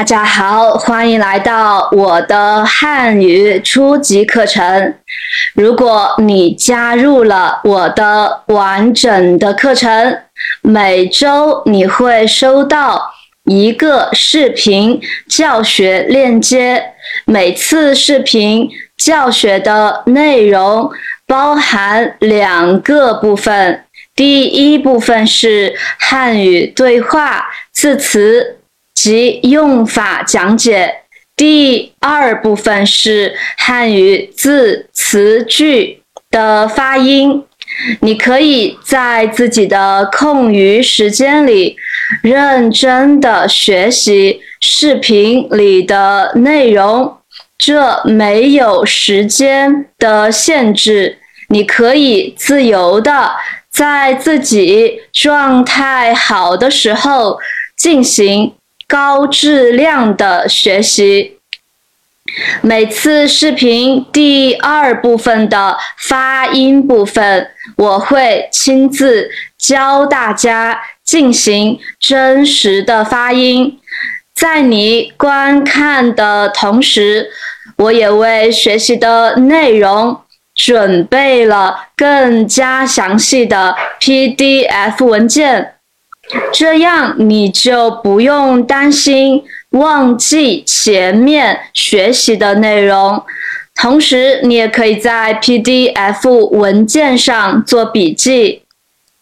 大家好，欢迎来到我的汉语初级课程。如果你加入了我的完整的课程，每周你会收到一个视频教学链接。每次视频教学的内容包含两个部分，第一部分是汉语对话、字词。及用法讲解。第二部分是汉语字词句的发音。你可以在自己的空余时间里认真的学习视频里的内容，这没有时间的限制。你可以自由的在自己状态好的时候进行。高质量的学习。每次视频第二部分的发音部分，我会亲自教大家进行真实的发音。在你观看的同时，我也为学习的内容准备了更加详细的 PDF 文件。这样你就不用担心忘记前面学习的内容，同时你也可以在 PDF 文件上做笔记。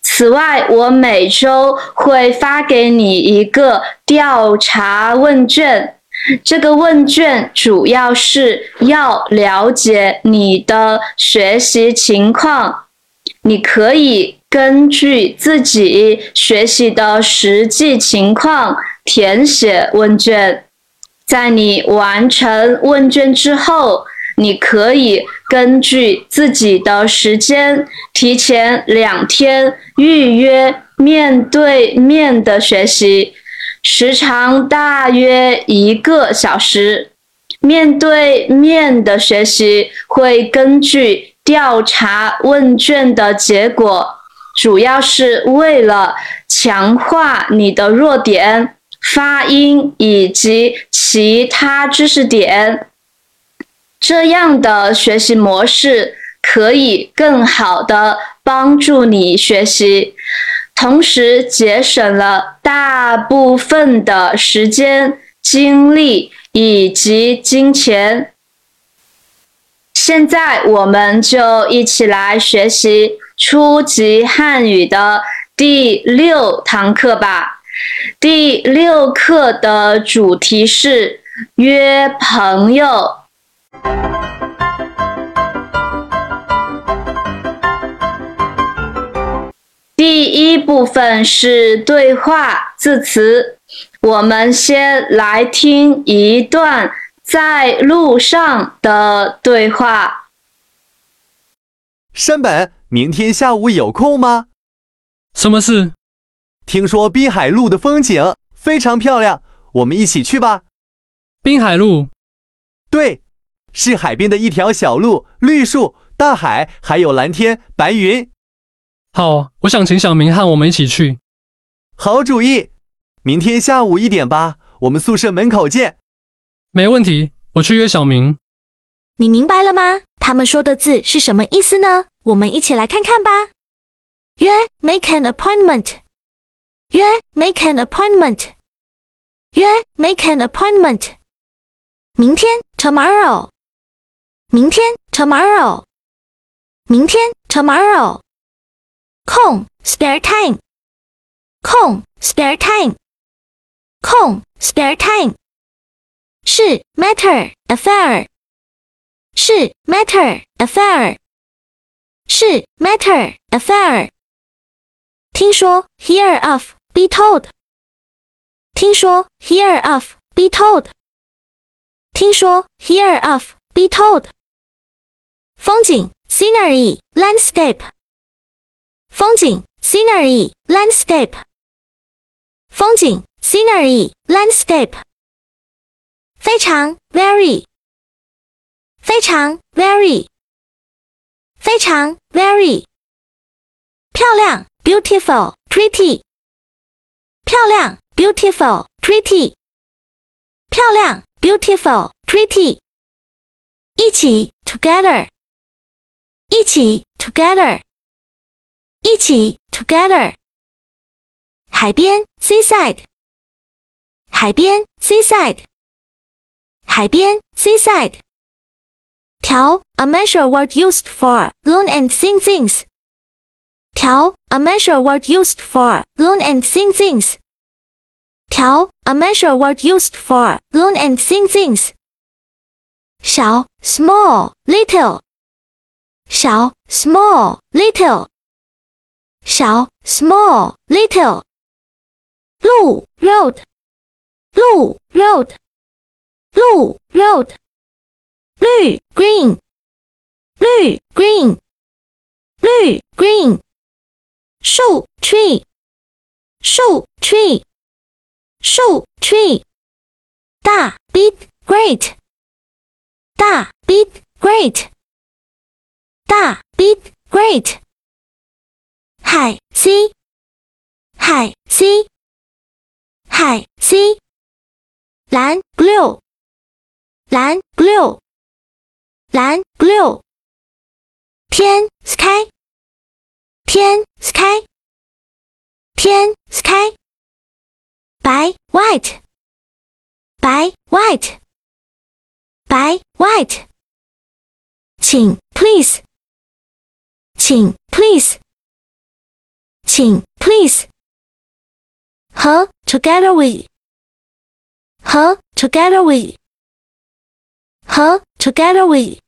此外，我每周会发给你一个调查问卷，这个问卷主要是要了解你的学习情况，你可以。根据自己学习的实际情况填写问卷，在你完成问卷之后，你可以根据自己的时间提前两天预约面对面的学习，时长大约一个小时。面对面的学习会根据调查问卷的结果。主要是为了强化你的弱点、发音以及其他知识点，这样的学习模式可以更好的帮助你学习，同时节省了大部分的时间、精力以及金钱。现在我们就一起来学习。初级汉语的第六堂课吧。第六课的主题是约朋友。第一部分是对话字词，我们先来听一段在路上的对话。山本。明天下午有空吗？什么事？听说滨海路的风景非常漂亮，我们一起去吧。滨海路，对，是海边的一条小路，绿树、大海，还有蓝天白云。好，我想请小明和我们一起去。好主意，明天下午一点吧，我们宿舍门口见。没问题，我去约小明。你明白了吗？他们说的字是什么意思呢？我们一起来看看吧。约，make an appointment。约，make an appointment。约，make an appointment。明天，tomorrow。明天，tomorrow。明天，tomorrow。空，spare time。空，spare time。空，spare time。是，matter，affair。 是 matter affair，是 matter affair。听说 hear of be told，听说 hear of be told，听说 hear of be told。风景 scenery landscape，风景 scenery landscape，风景 scenery landscape。非常 very。 非常 very，非常 very，漂亮 beautiful pretty，漂亮 beautiful pretty， 漂亮，beautiful pretty。一起，together。一起，together。一起，together。海边，seaside。海边，seaside。海边，seaside。 Tao, a measure word used for learn and sing things. Tao, a measure word used for learn and sing things. Tao, a measure word used for learn and sing things. Xiao, small, little. Xiao, small, little. Xiao, small, little. Lu, road. Lu, road. Lu, road. 绿，green。绿，green。绿，green。树，tree。树，tree。树，tree。大，big great。大，big great。大，big great。海，sea。海，sea。海，sea。蓝，blue。蓝，blue。蓝，blue。天，sky。天，sky。天，sky。白，white。白，white。白，white。请，please。请，please。请，please。和，together with。和，together with。和 ，together with。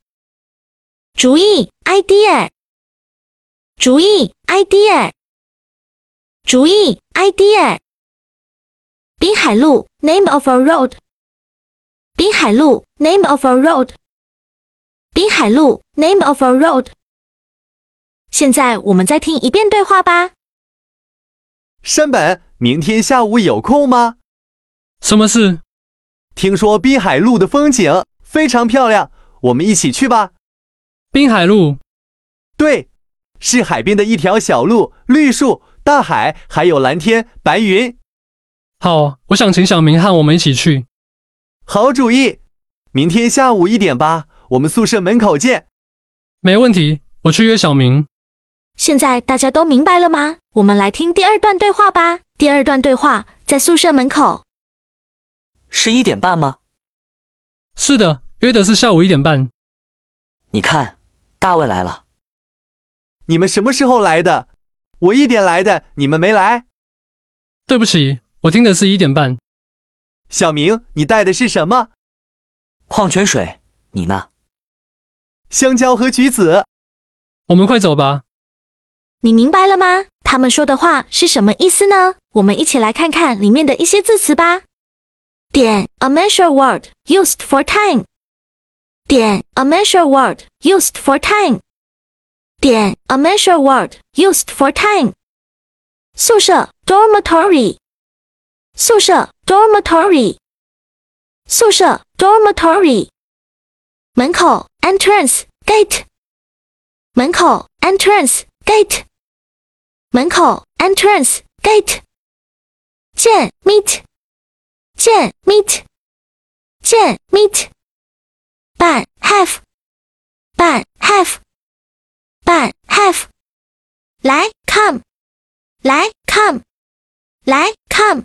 主意，idea。主意，idea。主意，idea。滨海路，name of a road。滨海路，name of a road。滨海路，name of a road。现在我们再听一遍对话吧。山本，明天下午有空吗？什么事？听说滨海路的风景 非常漂亮，我们一起去吧。滨海路，对，是海边的一条小路，绿树、大海，还有蓝天、白云。好，我想请小明和我们一起去。好主意，明天下午一点吧，我们宿舍门口见。没问题，我去约小明。现在大家都明白了吗？我们来听第二段对话吧。第二段对话在宿舍门口。是一点半吗？是的，约的是下午一点半。你看，大卫来了。你们什么时候来的？我一点来的，你们没来。对不起，我听的是一点半。小明，你带的是什么？矿泉水，你呢？香蕉和橘子。我们快走吧。你明白了吗？他们说的话是什么意思呢？我们一起来看看里面的一些字词吧。点 a measure word used for time。点 a measure word used for time。点 a measure word used for time。宿舍 dormitory。宿舍 dormitory。宿舍 dormitory。门口 entrance gate。门口 entrance gate。门口 entrance gate。见 meet。 见 meet。见 meet。半 half。半 half。半 half。来 come。来 come。来 come。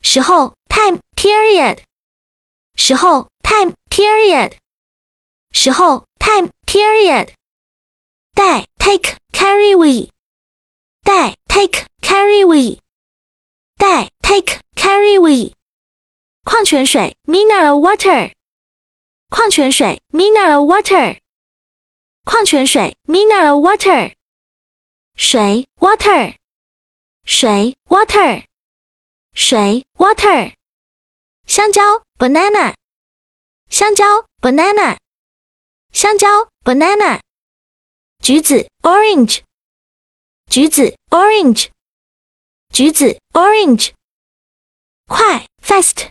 时候 time period。时候 time period。时候 time period。带 take carry we。带 take carry we。带 take carry we。 矿泉水 mineral water。矿泉水 mineral water。矿泉水 mineral water。水 water。水 water。水 water。香蕉 banana。香蕉 banana。香蕉 banana。橘子 orange。橘子 orange。橘子 orange。快 fast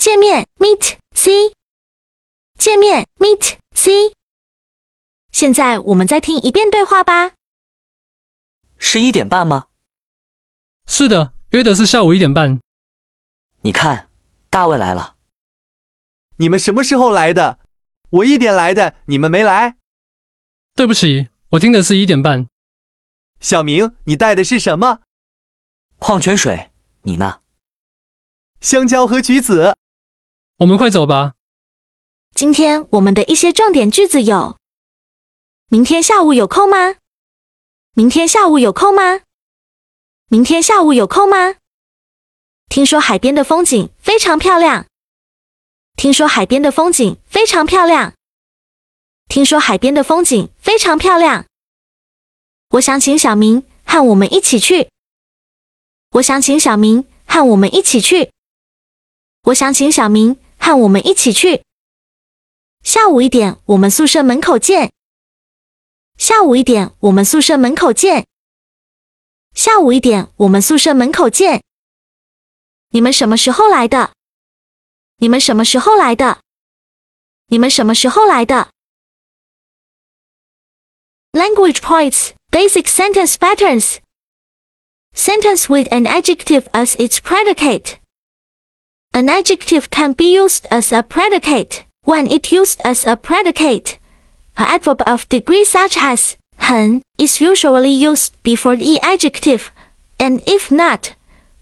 见面 meet see，见面 meet see。现在我们再听一遍对话吧。是一点半吗？是的，约的是下午一点半。你看，大卫来了。你们什么时候来的？我一点来的，你们没来。对不起，我听的是一点半。小明，你带的是什么？矿泉水，你呢？香蕉和橘子。我们快走吧。今天我们的一些重点句子有：明天下午有空吗？明天下午有空吗？明天下午有空吗？听说海边的风景非常漂亮。听说海边的风景非常漂亮。听说海边的风景非常漂亮。我想请小明和我们一起去。我想请小明和我们一起去。我想请小明和我们一起去。下午一点，我们宿舍门口见。下午一点，我们宿舍门口见。下午一点，我们宿舍门口见。你们什么时候来的？你们什么时候来的？你们什么时候来的？Language points, basic sentence patterns. Sentence with an adjective as its predicate. An adjective can be used as a predicate when it used as a predicate. An adverb of degree such as 很 is usually used before the adjective, and if not,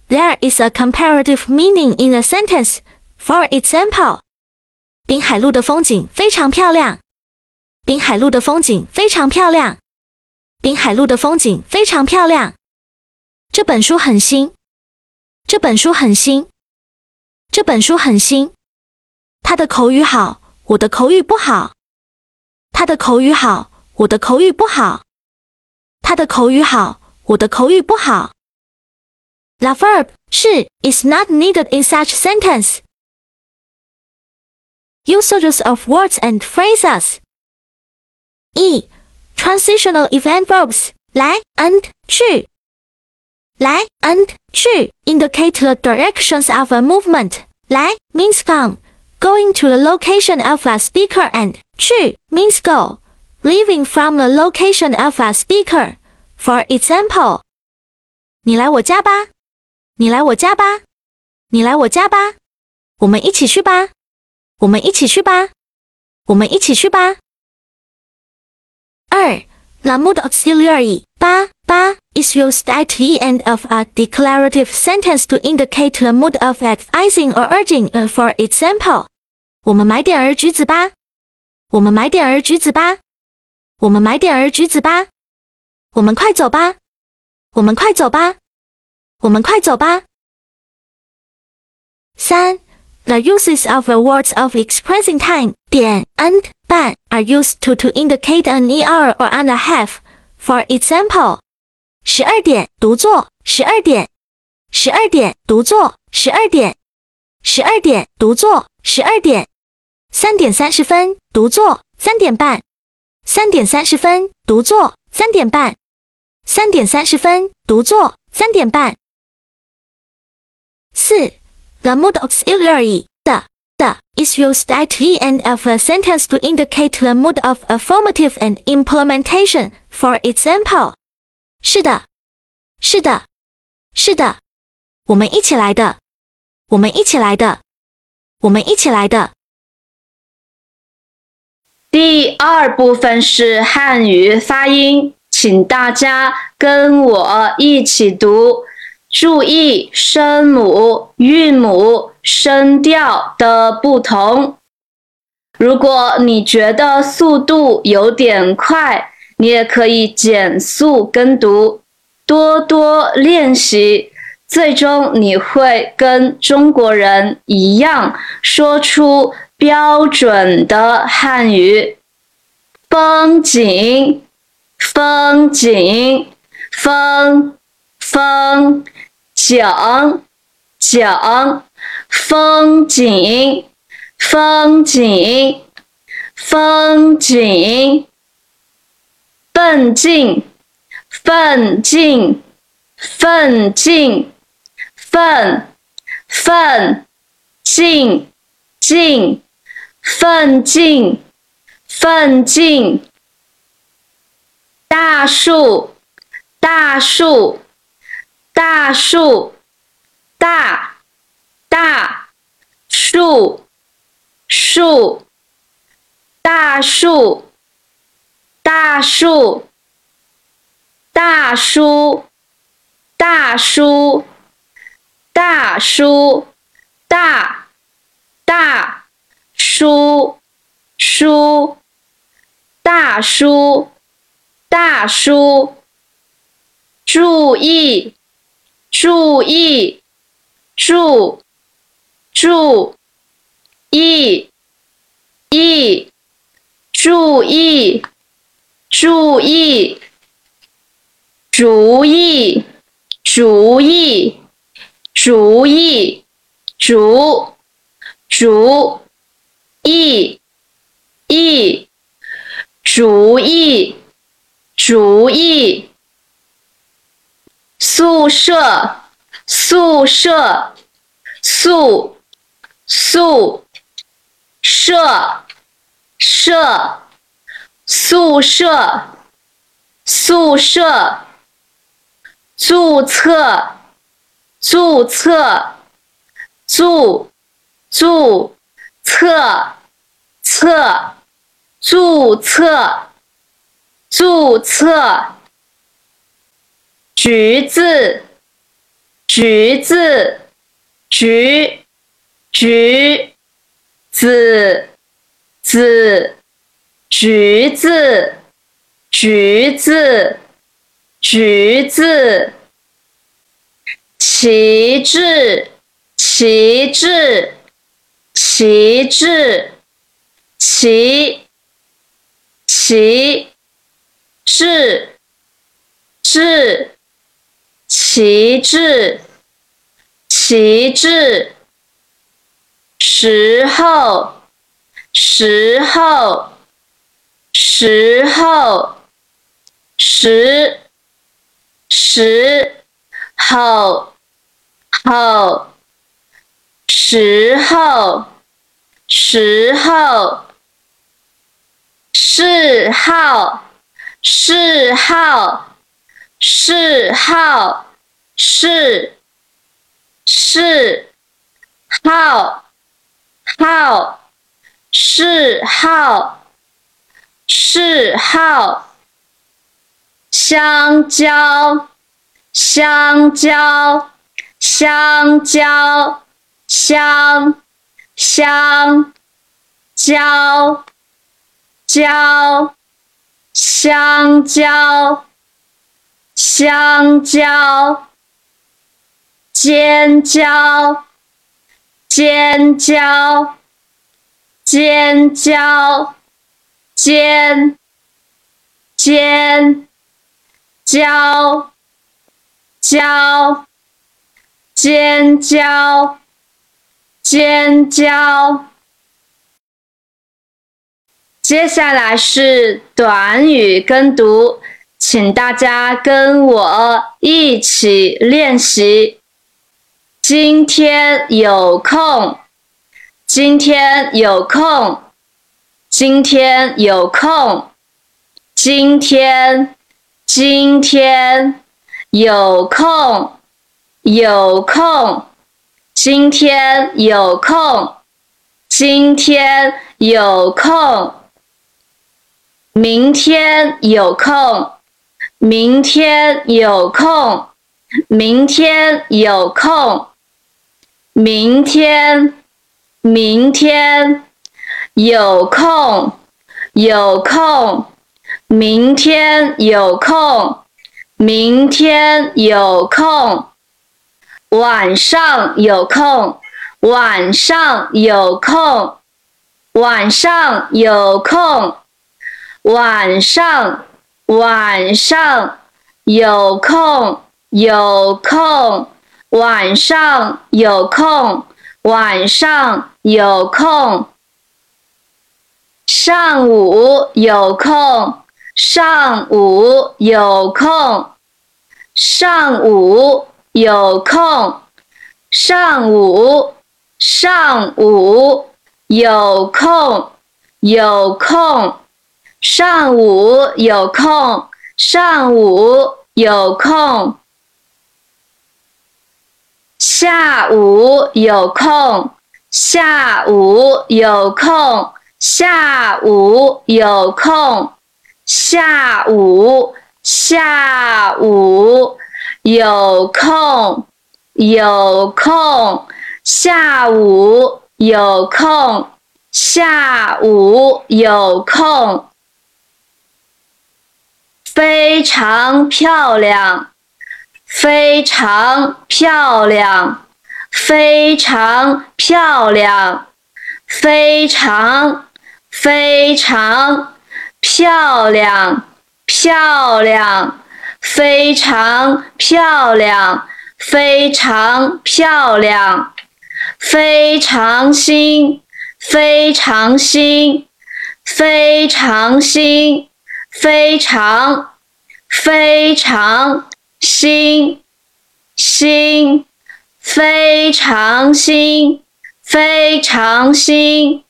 there is a comparative meaning in the sentence. For example, 滨海路的风景非常漂亮。滨海路的风景非常漂亮。滨海路的风景非常漂亮。这本书很新。这本书很新。 这本书很新。他的口语好，我的口语不好。他的口语好，我的口语不好。他的口语好，我的口语不好。The verb 是 is not needed in such sentence. Usages of words and phrases. E. Transitional event verbs 来 and 去。来 and 去 indicate the directions of a movement. 来 means come, going to the location of a speaker and 去 means go, leaving from the location of a speaker. For example, 你来我家吧。你来我家吧。你来我家吧。我们一起去吧。我们一起去吧。我们一起去吧。二，the mood auxiliary is used at the end of a declarative sentence to indicate the mood of advising or urging. Uh, for example，我们买点儿橘子吧。我们买点儿橘子吧。我们买点儿橘子吧。我们快走吧。我们快走吧。我们快走吧。三。The uses of the words of expressing time 点 and 半 are used to to indicate an hour or and a half. For example， 十二点读作十二点，十二点读作十二点，十二点读作十二点，三点三十分读作三点半，三点三十分读作三点半，三点三十分读作三点半。四 the mood auxiliary 的的 is used at the end of a sentence to indicate the mood of affirmative and implementation. For example，是的，是的，是的，我们一起来的，我们一起来的，我们一起来的。第二部分是汉语发音，请大家跟我一起读。注意声母、韵母、声调的不同。如果你觉得速度有点快，你也可以减速跟读，多多练习，最终你会跟中国人一样说出标准的汉语。风景，风景，风。风景，景，风景，风风景，风景，奋进，奋进，奋进，奋，奋进，进，奋进，奋进。大树，大树，大树，大，大树，树，大树，大树，大叔，大叔，大叔，大，大叔，叔，大叔。大叔，注意，注意，注，注意，意，注意，注意，主意，主意，主意，主，主意，意，主意。主意，宿舍，宿舍，宿，宿，舍，舍，宿舍，宿舍，注册，注册，注，注册，册，注册。注册，橘子，橘子，橘，橘子，子，橘子，橘子，橘子，旗帜，旗帜，旗帜，旗，旗。志，志，旗帜，旗帜。时候，时候，时候，时，时候，候，时候，时候，是号，是号，是号，是，是，号，号，是号。嗜好。香蕉，香蕉，香蕉，香，香蕉，蕉。香蕉，香蕉，尖椒，尖椒，尖椒，尖，尖，椒，椒，尖椒，尖椒。接下来是短语跟读，请大家跟我一起练习。今天有空，今天有空，今天有空，今天，今天有空，有空，今天有空，今天有空。明天有空，明天有空，明天有空，明天，明天有空，有空，明天有空，明天有空，晚上有空，晚上有空，晚上有空。晚上，晚上有空，有空。晚上有空，晚上有空。上午有空，上午有空，上午有空，上午上午有空，有空，上午有空，上午有空，下午有空，下午有空。下午有空，下午下午有空，有空，下午有空，下午有空，非常漂亮，非常漂亮，非常漂亮，非常。非常漂亮，漂亮，非常漂亮，非常漂亮，非常新，非常新，非常新，非常，非常新，新，非常新，非常新。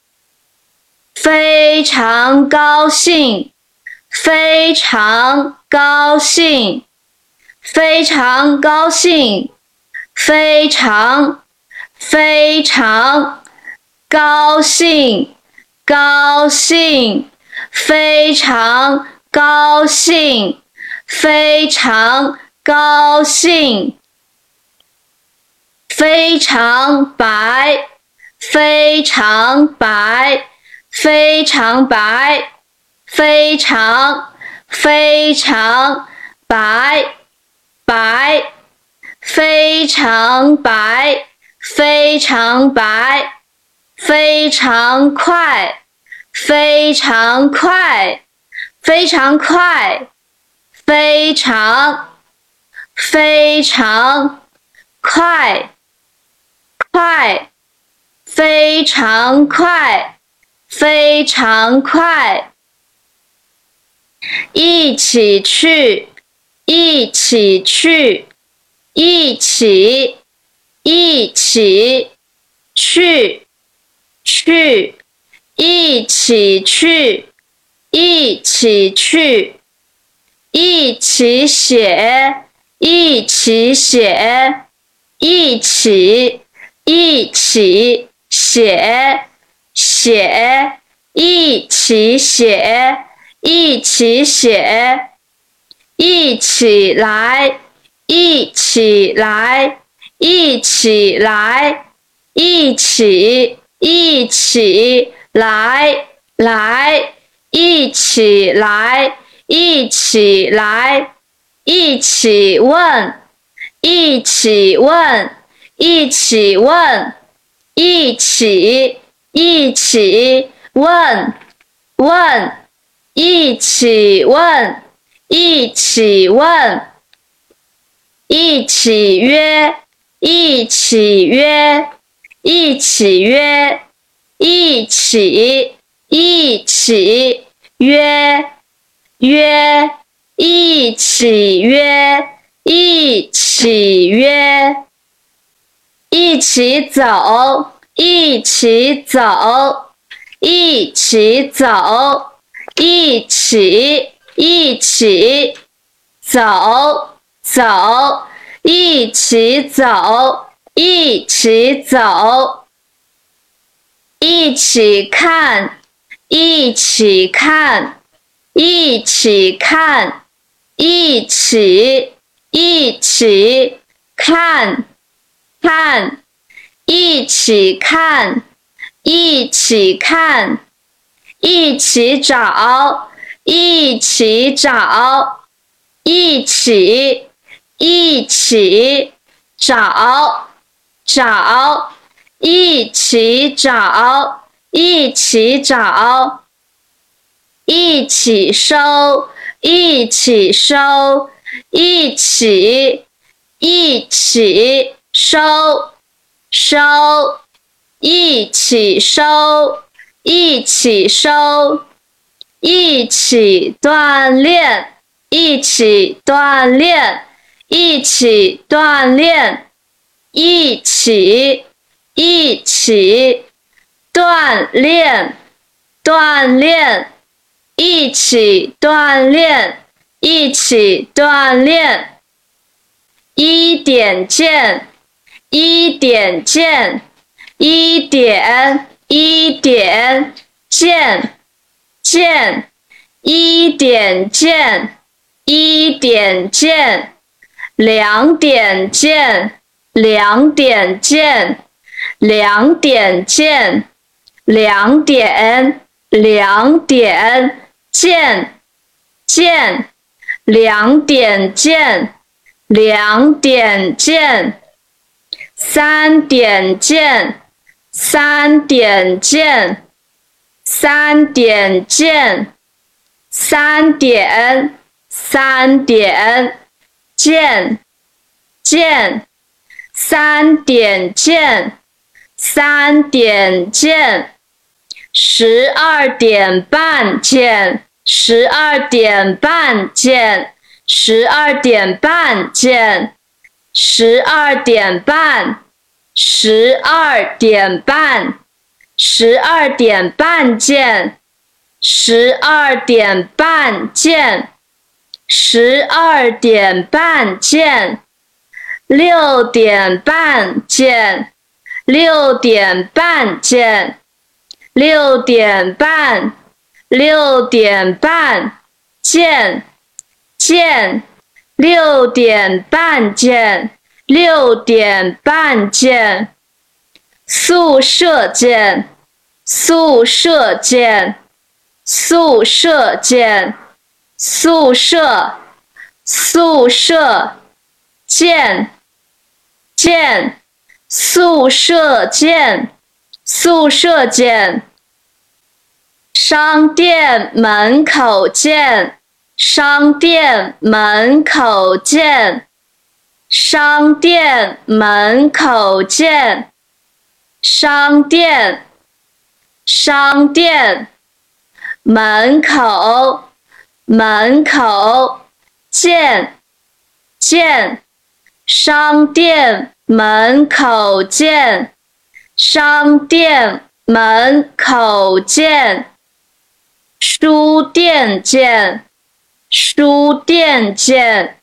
非常高兴，非常高兴，非常高兴，非常非常高兴，高兴，非常高兴，非常高兴，非常白，非常白。非常白，非常非常白，白，非常白，非常白，非常快，非常快，非常快，非常非常快，快，非常快。非常快，一起去，一起去，一起，一起去，去，一起去，一起去，一起写，一起写，一起，一起写。写，一起写，一起写，一起来，一起来，一起来，一起，一起来，来，一起来，一起来，一起问，一起问，一起问，一起。一起问，问，一起问，一起问，一起约，一起约，一起约，一起，一起约，约，一起约，一起约，一起走。一起走，一起走，一起一起走走，一起走，一起走，一起看，一起看，一起看，一起一起看，看。一起看，一起看，一起找，一起找，一起，一起找，找，一起找，一起找，一起收，一起收，一起，一起收。收，一起收，一起收，一起锻炼，一起锻炼，一起锻炼，一起，一起锻炼，锻炼，一起锻炼，一起锻炼，一点见，一点见，一点。一点见，见，一点见，一点见，两点见，两点见，两点见，两点，两点见，见，两点见，两点见，三点见。三点见，三点见，三点，三点见，见，三点见，三点见，十二点半见，十二点半见，十二点半见，十二点半。十二点半，十二点半见，十二点半见，十二点半见，六点半见，六点半见，六点半，六点半见，见，六点半见。六点半见，宿舍见，宿舍见，宿舍见，宿舍，宿舍见，见，宿舍见，宿舍见，商店门口见，商店门口见。商店门口见，商店，商店门口，门口见，见，商店门口见，商店门口见，书店见，书店见。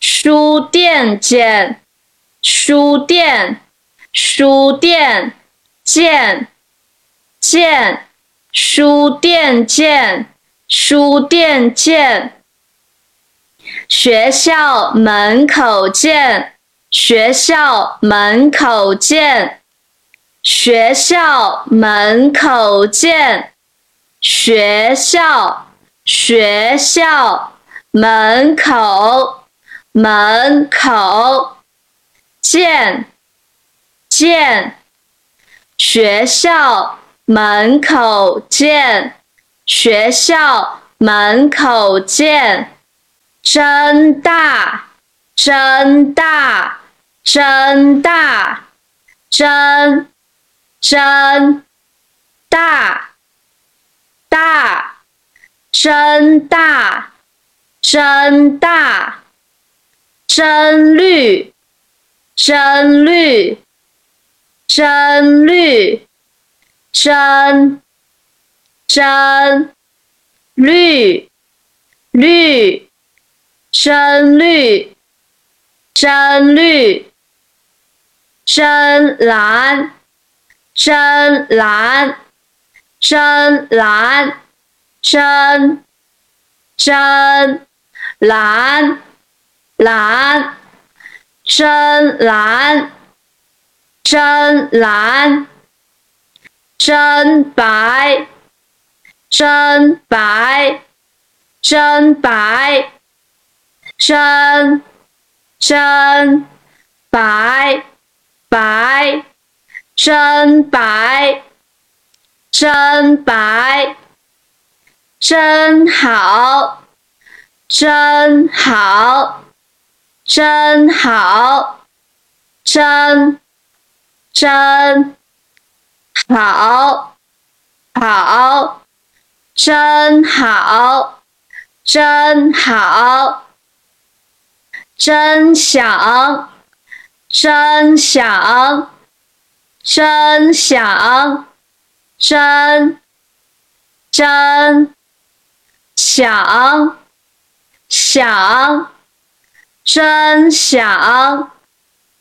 书店见，书店，书店见，见，书店见，书店见。学校门口见，学校门口见，学校门口见，学校，学校门口。门口见，见，学校门口见，学校门口见，真大，真大，真大，真，真大，大，真大，真大。真绿，真绿，真绿，真真绿，绿，真绿，真绿，真蓝，真蓝，真蓝，真真蓝。蓝，真蓝，真蓝，真白，真白，真白，真真白白，真白，真白，真好，真好。真好，真真好，好，真好，真好，真想，真想，真想，真真想想，真想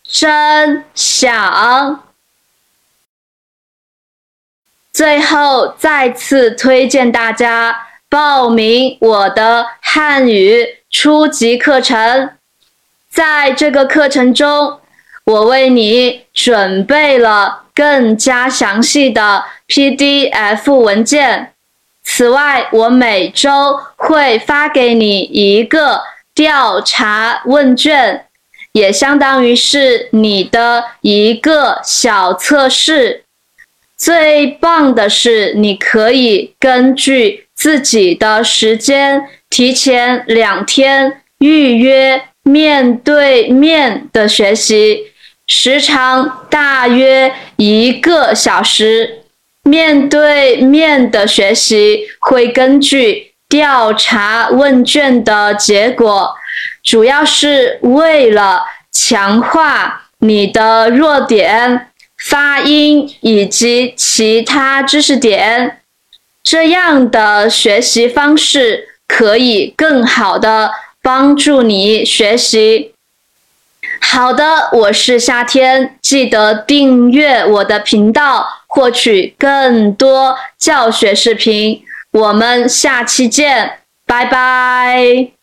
真想。最后，再次推荐大家报名我的汉语初级课程。在这个课程中，我为你准备了更加详细的 PDF 文件。此外，我每周会发给你一个调查问卷，也相当于是你的一个小测试。最棒的是，你可以根据自己的时间，提前两天预约面对面的学习，时长大约一个小时。面对面的学习会根据调查问卷的结果，主要是为了强化你的弱点。发音以及其他知识点，这样的学习方式可以更好的帮助你学习。好的，我是夏天，记得订阅我的频道，获取更多教学视频。我们下期见，拜拜。